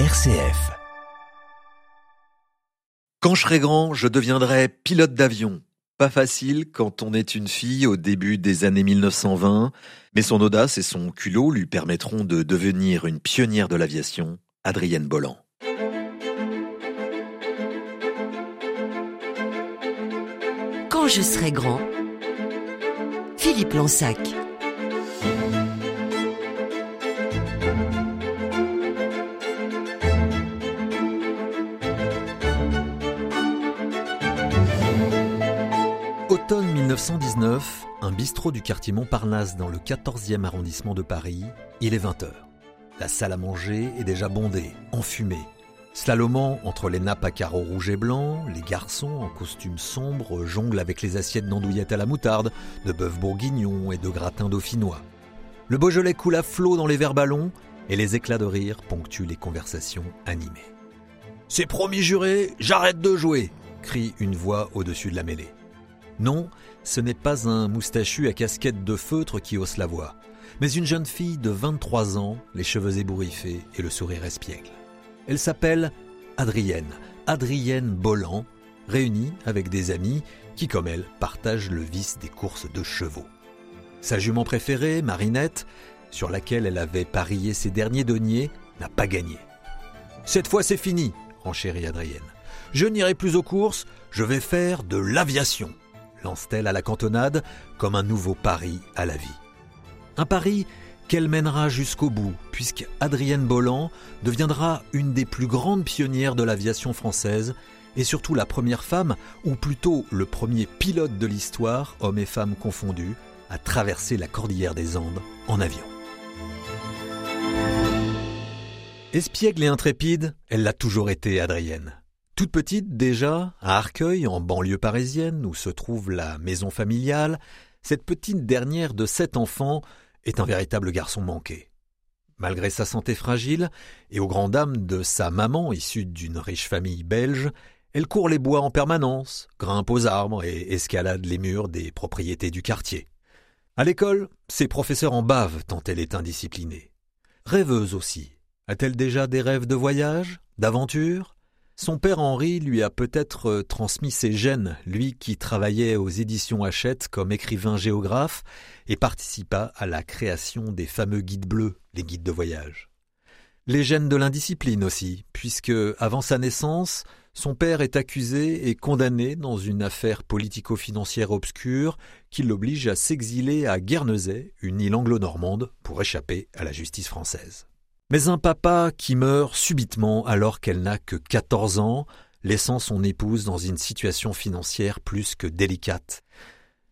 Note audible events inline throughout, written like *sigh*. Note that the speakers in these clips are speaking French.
RCF. Quand je serai grand, je deviendrai pilote d'avion. Pas facile quand on est une fille au début des années 1920, mais son audace et son culot lui permettront de devenir une pionnière de l'aviation, Adrienne Bolland. Quand je serai grand, Philippe Lansac. 1919, un bistrot du quartier Montparnasse dans le 14e arrondissement de Paris, il est 20h. La salle à manger est déjà bondée, enfumée. Slalomant entre les nappes à carreaux rouges et blancs, les garçons en costume sombre jonglent avec les assiettes d'andouillettes à la moutarde, de bœuf bourguignon et de gratin dauphinois. Le Beaujolais coule à flot dans les verres ballons et les éclats de rire ponctuent les conversations animées. C'est promis juré, j'arrête de jouer crie une voix au-dessus de la mêlée. Non, ce n'est pas un moustachu à casquette de feutre qui hausse la voix, mais une jeune fille de 23 ans, les cheveux ébouriffés et le sourire espiègle. Elle s'appelle Adrienne, Adrienne Bolland, réunie avec des amis qui, comme elle, partagent le vice des courses de chevaux. Sa jument préférée, Marinette, sur laquelle elle avait parié ses derniers deniers, n'a pas gagné. Cette fois c'est fini, renchérit Adrienne. Je n'irai plus aux courses, je vais faire de l'aviation lance-t-elle à la cantonade comme un nouveau pari à la vie. Un pari qu'elle mènera jusqu'au bout, puisque Adrienne Bolland deviendra une des plus grandes pionnières de l'aviation française et surtout la première femme, ou plutôt le premier pilote de l'histoire, hommes et femmes confondus, à traverser la cordillère des Andes en avion. Espiègle et intrépide, elle l'a toujours été, Adrienne. Toute petite déjà, à Arcueil, en banlieue parisienne, où se trouve la maison familiale, cette petite dernière de sept enfants est un véritable garçon manqué. Malgré sa santé fragile, et aux grandes dames de sa maman issue d'une riche famille belge, elle court les bois en permanence, grimpe aux arbres et escalade les murs des propriétés du quartier. À l'école, ses professeurs en bavent tant elle est indisciplinée. Rêveuse aussi. A-t-elle déjà des rêves de voyage, d'aventure? Son père Henri lui a peut-être euh, transmis ses gènes, lui qui travaillait aux éditions Hachette comme écrivain géographe et participa à la création des fameux guides bleus, les guides de voyage. Les gènes de l'indiscipline aussi, puisque, avant sa naissance, son père est accusé et condamné dans une affaire politico-financière obscure qui l'oblige à s'exiler à Guernesey, une île anglo-normande, pour échapper à la justice française. Mais un papa qui meurt subitement alors qu'elle n'a que 14 ans, laissant son épouse dans une situation financière plus que délicate.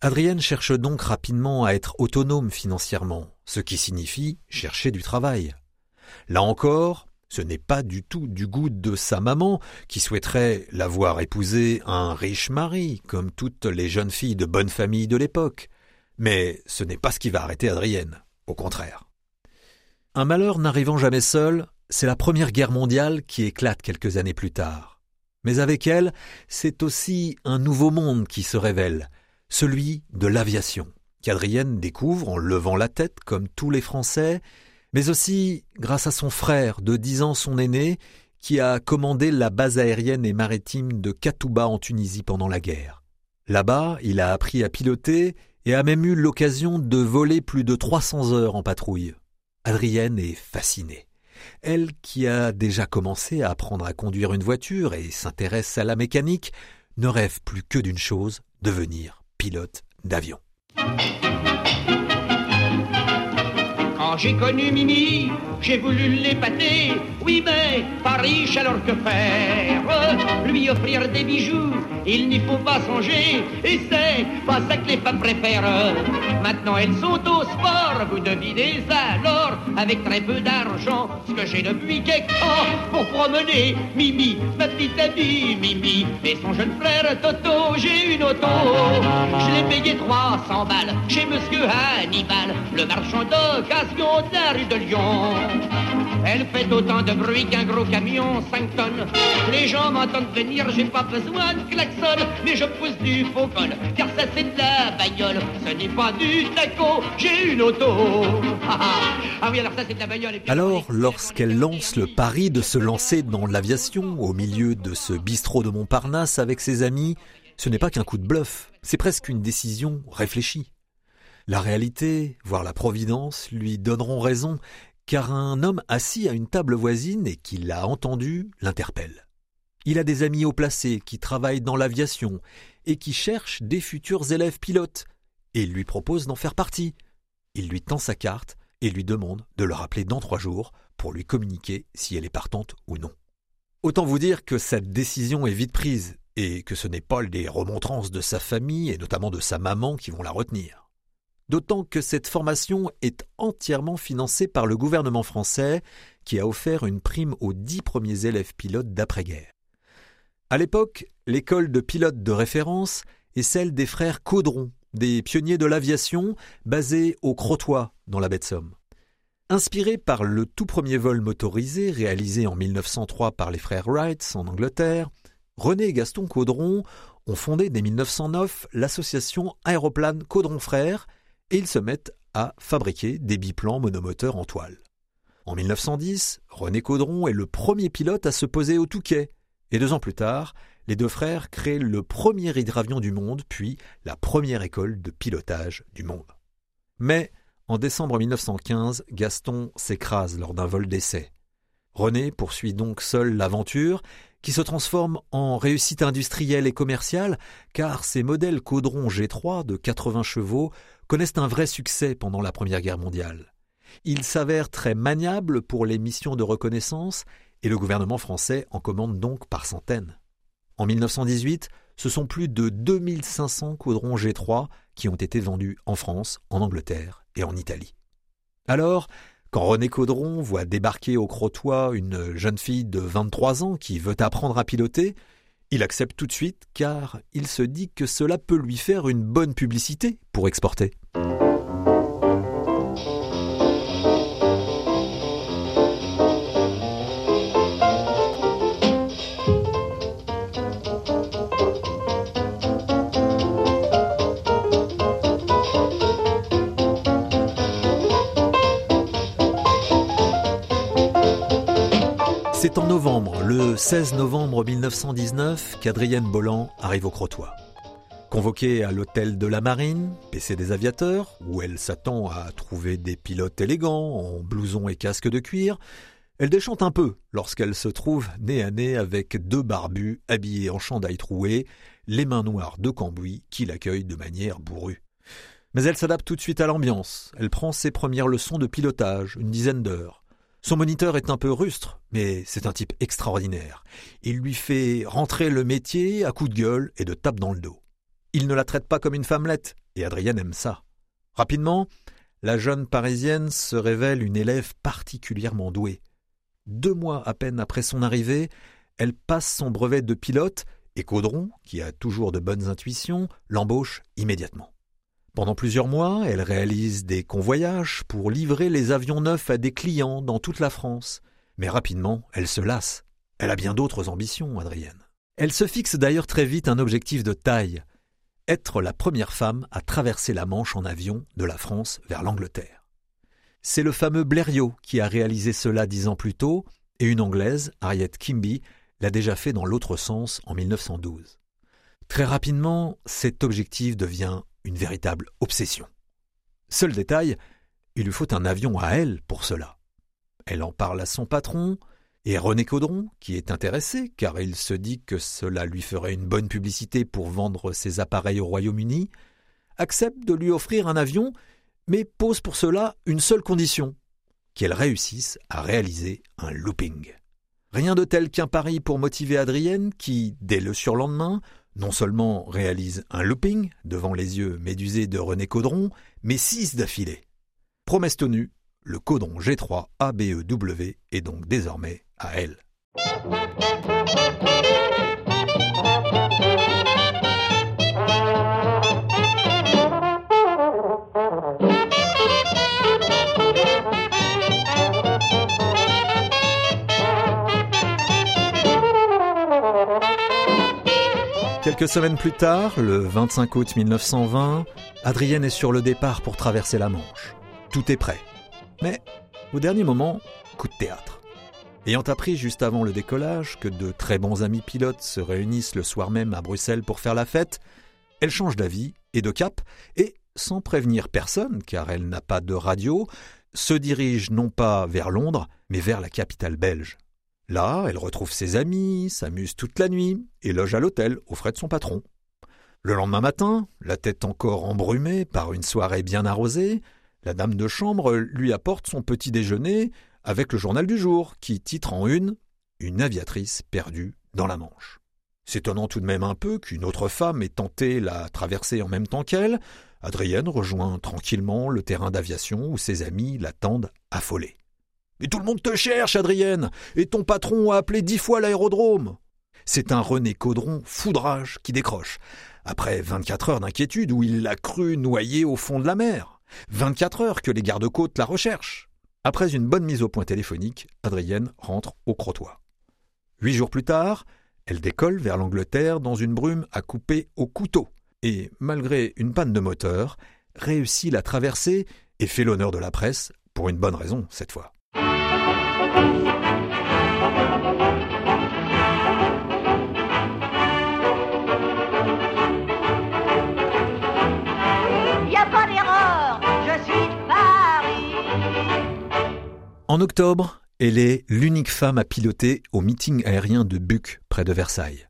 Adrienne cherche donc rapidement à être autonome financièrement, ce qui signifie chercher du travail. Là encore, ce n'est pas du tout du goût de sa maman, qui souhaiterait la voir épouser un riche mari, comme toutes les jeunes filles de bonne famille de l'époque. Mais ce n'est pas ce qui va arrêter Adrienne, au contraire. Un malheur n'arrivant jamais seul, c'est la Première Guerre mondiale qui éclate quelques années plus tard. Mais avec elle, c'est aussi un nouveau monde qui se révèle, celui de l'aviation, qu'Adrienne découvre en levant la tête comme tous les Français, mais aussi grâce à son frère, de dix ans son aîné, qui a commandé la base aérienne et maritime de Katouba en Tunisie pendant la guerre. Là-bas, il a appris à piloter et a même eu l'occasion de voler plus de 300 heures en patrouille. Adrienne est fascinée. Elle qui a déjà commencé à apprendre à conduire une voiture et s'intéresse à la mécanique, ne rêve plus que d'une chose, devenir pilote d'avion. Quand j'ai connu Mimi, j'ai voulu l'épater. Oui, mais pas riche, alors que faire? Lui offrir des bijoux, il n'y faut pas songer. Et c'est pas ça que les femmes préfèrent. Maintenant, elles sont au sport. Vous devinez alors, avec très peu d'argent, ce que j'ai depuis quelque temps pour promener Mimi, ma petite amie Mimi, et son jeune frère Toto. J'ai une auto. Je l'ai payé 300 balles chez Monsieur Hannibal, le marchand d'occasion de la rue de Lyon. Elle fait autant de bruit qu'un gros camion, 5 tonnes. Les gens m'entendent venir, j'ai pas besoin de klaxon, mais je pousse du faux col, car ça c'est de la bagnole. Ce n'est pas du taco, j'ai une auto. *laughs* Ah, ah. ah alors lorsqu'elle lance le pari de se lancer dans l'aviation au milieu de ce bistrot de Montparnasse avec ses amis, ce n'est pas qu'un coup de bluff, c'est presque une décision réfléchie. La réalité, voire la providence, lui donneront raison, car un homme assis à une table voisine et qui l'a entendu l'interpelle. Il a des amis haut placés qui travaillent dans l'aviation et qui cherchent des futurs élèves pilotes, et il lui propose d'en faire partie. Il lui tend sa carte et lui demande de le rappeler dans trois jours pour lui communiquer si elle est partante ou non. Autant vous dire que cette décision est vite prise et que ce n'est pas les remontrances de sa famille et notamment de sa maman qui vont la retenir d'autant que cette formation est entièrement financée par le gouvernement français qui a offert une prime aux dix premiers élèves pilotes d'après-guerre. À l'époque, l'école de pilotes de référence est celle des frères Caudron, des pionniers de l'aviation basés au Crotoy dans la baie de Somme. Inspiré par le tout premier vol motorisé réalisé en 1903 par les frères Wright en Angleterre, René et Gaston Caudron ont fondé dès 1909 l'association Aéroplane Caudron Frères et ils se mettent à fabriquer des biplans monomoteurs en toile. En 1910, René Caudron est le premier pilote à se poser au Touquet, et deux ans plus tard, les deux frères créent le premier hydravion du monde, puis la première école de pilotage du monde. Mais, en décembre 1915, Gaston s'écrase lors d'un vol d'essai. René poursuit donc seul l'aventure, qui se transforme en réussite industrielle et commerciale, car ses modèles Caudron G3 de 80 chevaux connaissent un vrai succès pendant la Première Guerre mondiale. Ils s'avèrent très maniables pour les missions de reconnaissance et le gouvernement français en commande donc par centaines. En 1918, ce sont plus de 2500 caudrons G3 qui ont été vendus en France, en Angleterre et en Italie. Alors, quand René Caudron voit débarquer au Crotoy une jeune fille de 23 ans qui veut apprendre à piloter, il accepte tout de suite car il se dit que cela peut lui faire une bonne publicité pour exporter. C'est en novembre, le 16 novembre 1919, qu'Adrienne Bolland arrive au Crotoy. Convoquée à l'hôtel de la Marine, PC des aviateurs, où elle s'attend à trouver des pilotes élégants en blouson et casque de cuir, elle déchante un peu lorsqu'elle se trouve nez à nez avec deux barbus habillés en chandail troué, les mains noires de Cambouis qui l'accueillent de manière bourrue. Mais elle s'adapte tout de suite à l'ambiance. Elle prend ses premières leçons de pilotage, une dizaine d'heures. Son moniteur est un peu rustre, mais c'est un type extraordinaire. Il lui fait rentrer le métier à coups de gueule et de tape dans le dos. Il ne la traite pas comme une femmelette, et Adrienne aime ça. Rapidement, la jeune Parisienne se révèle une élève particulièrement douée. Deux mois à peine après son arrivée, elle passe son brevet de pilote et Caudron, qui a toujours de bonnes intuitions, l'embauche immédiatement. Pendant plusieurs mois, elle réalise des convoyages pour livrer les avions neufs à des clients dans toute la France. Mais rapidement, elle se lasse. Elle a bien d'autres ambitions, Adrienne. Elle se fixe d'ailleurs très vite un objectif de taille être la première femme à traverser la Manche en avion de la France vers l'Angleterre. C'est le fameux Blériot qui a réalisé cela dix ans plus tôt, et une Anglaise, Harriet Kimby, l'a déjà fait dans l'autre sens en 1912. Très rapidement, cet objectif devient une véritable obsession. Seul détail, il lui faut un avion à elle pour cela. Elle en parle à son patron, et René Caudron, qui est intéressé, car il se dit que cela lui ferait une bonne publicité pour vendre ses appareils au Royaume-Uni, accepte de lui offrir un avion, mais pose pour cela une seule condition qu'elle réussisse à réaliser un looping. Rien de tel qu'un pari pour motiver Adrienne, qui, dès le surlendemain, non seulement réalise un looping devant les yeux médusés de René Caudron, mais six d'affilée. Promesse tenue, le Caudron G3 ABEW est donc désormais à elle. Quelques semaines plus tard, le 25 août 1920, Adrienne est sur le départ pour traverser la Manche. Tout est prêt. Mais, au dernier moment, coup de théâtre. Ayant appris juste avant le décollage que de très bons amis pilotes se réunissent le soir même à Bruxelles pour faire la fête, elle change d'avis et de cap et, sans prévenir personne, car elle n'a pas de radio, se dirige non pas vers Londres, mais vers la capitale belge. Là, elle retrouve ses amis, s'amuse toute la nuit et loge à l'hôtel aux frais de son patron. Le lendemain matin, la tête encore embrumée par une soirée bien arrosée, la dame de chambre lui apporte son petit déjeuner avec le journal du jour qui titre en une Une aviatrice perdue dans la Manche. S'étonnant tout de même un peu qu'une autre femme ait tenté la traversée en même temps qu'elle, Adrienne rejoint tranquillement le terrain d'aviation où ses amis l'attendent affolée. Mais tout le monde te cherche, Adrienne, et ton patron a appelé dix fois l'aérodrome. C'est un René Caudron foudrage qui décroche, après 24 heures d'inquiétude où il l'a cru noyé au fond de la mer. 24 heures que les gardes-côtes la recherchent. Après une bonne mise au point téléphonique, Adrienne rentre au Crotoy. Huit jours plus tard, elle décolle vers l'Angleterre dans une brume à couper au couteau et, malgré une panne de moteur, réussit la traversée et fait l'honneur de la presse, pour une bonne raison cette fois. En octobre, elle est l'unique femme à piloter au meeting aérien de Buc, près de Versailles.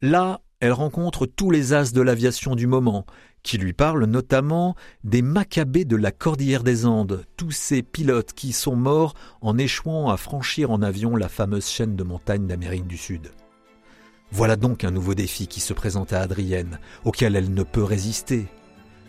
Là, elle rencontre tous les as de l'aviation du moment, qui lui parlent notamment des macabées de la Cordillère des Andes, tous ces pilotes qui sont morts en échouant à franchir en avion la fameuse chaîne de montagnes d'Amérique du Sud. Voilà donc un nouveau défi qui se présente à Adrienne, auquel elle ne peut résister.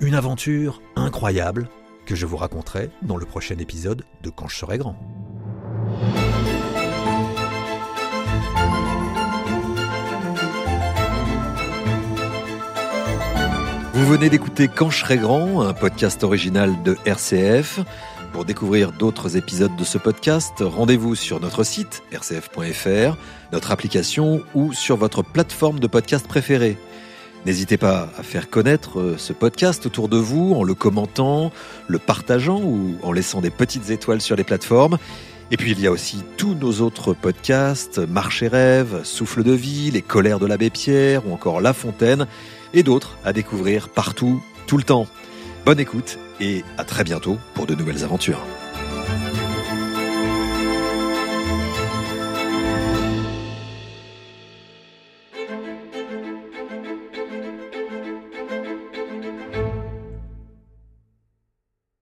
Une aventure incroyable, que je vous raconterai dans le prochain épisode de Quand je serai grand. Vous venez d'écouter Quand je serai grand, un podcast original de RCF. Pour découvrir d'autres épisodes de ce podcast, rendez-vous sur notre site rcf.fr, notre application ou sur votre plateforme de podcast préférée. N'hésitez pas à faire connaître euh, ce podcast autour de vous en le commentant, le partageant ou en laissant des petites étoiles sur les plateformes. Et puis il y a aussi tous nos autres podcasts, Marche et Rêve, Souffle de vie, Les colères de l'abbé Pierre ou encore La Fontaine et d'autres à découvrir partout, tout le temps. Bonne écoute et à très bientôt pour de nouvelles aventures.